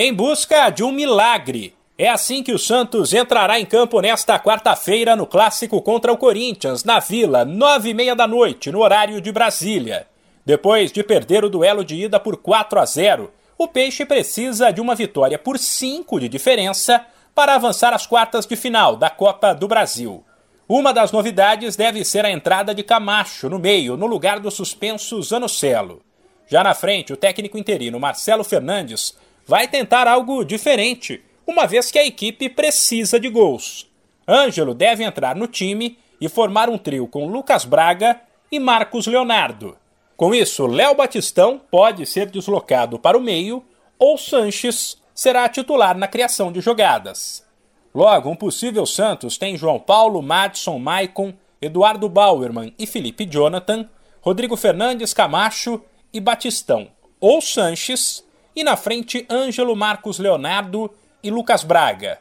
em busca de um milagre. É assim que o Santos entrará em campo nesta quarta-feira no clássico contra o Corinthians, na Vila, nove e meia da noite, no horário de Brasília. Depois de perder o duelo de ida por 4 a 0, o Peixe precisa de uma vitória por 5 de diferença para avançar às quartas de final da Copa do Brasil. Uma das novidades deve ser a entrada de Camacho no meio, no lugar do suspenso Zanocelo. Já na frente, o técnico interino Marcelo Fernandes vai tentar algo diferente, uma vez que a equipe precisa de gols. Ângelo deve entrar no time e formar um trio com Lucas Braga e Marcos Leonardo. Com isso, Léo Batistão pode ser deslocado para o meio ou Sanches será titular na criação de jogadas. Logo, um possível Santos tem João Paulo, Madison, Maicon, Eduardo Bauerman e Felipe Jonathan, Rodrigo Fernandes, Camacho e Batistão ou Sanches e na frente Ângelo Marcos Leonardo e Lucas Braga.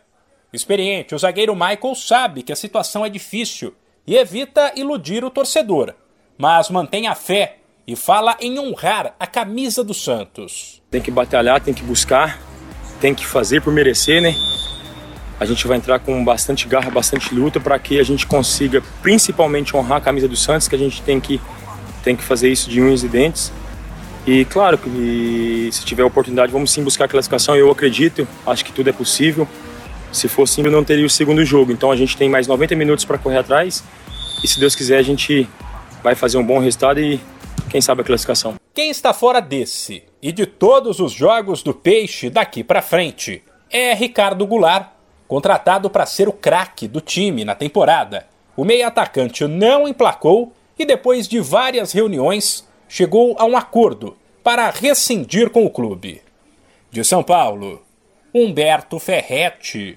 Experiente, o zagueiro Michael sabe que a situação é difícil e evita iludir o torcedor, mas mantém a fé e fala em honrar a camisa do Santos. Tem que batalhar, tem que buscar, tem que fazer por merecer, né? A gente vai entrar com bastante garra, bastante luta para que a gente consiga principalmente honrar a camisa do Santos, que a gente tem que, tem que fazer isso de unhas e dentes. E claro que se tiver oportunidade, vamos sim buscar a classificação. Eu acredito, acho que tudo é possível. Se fosse eu não teria o segundo jogo. Então a gente tem mais 90 minutos para correr atrás. E se Deus quiser, a gente vai fazer um bom resultado e quem sabe a classificação. Quem está fora desse e de todos os jogos do Peixe daqui para frente é Ricardo Goulart, contratado para ser o craque do time na temporada. O meio atacante não emplacou e depois de várias reuniões chegou a um acordo para rescindir com o clube. De São Paulo, Humberto Ferretti.